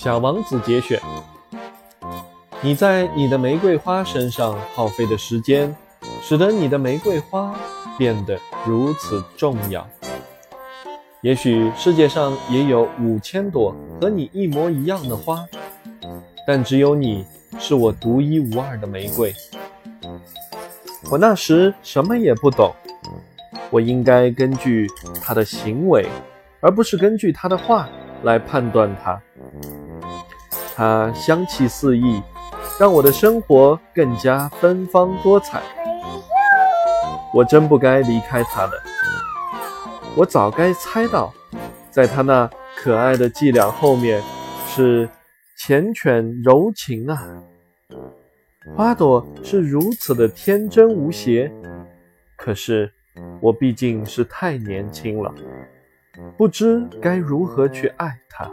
小王子节选。你在你的玫瑰花身上耗费的时间，使得你的玫瑰花变得如此重要。也许世界上也有五千朵和你一模一样的花，但只有你是我独一无二的玫瑰。我那时什么也不懂，我应该根据他的行为，而不是根据他的话来判断他。它香气四溢，让我的生活更加芬芳多彩。我真不该离开它的，我早该猜到，在它那可爱的伎俩后面是缱绻柔情啊。花朵是如此的天真无邪，可是我毕竟是太年轻了，不知该如何去爱它。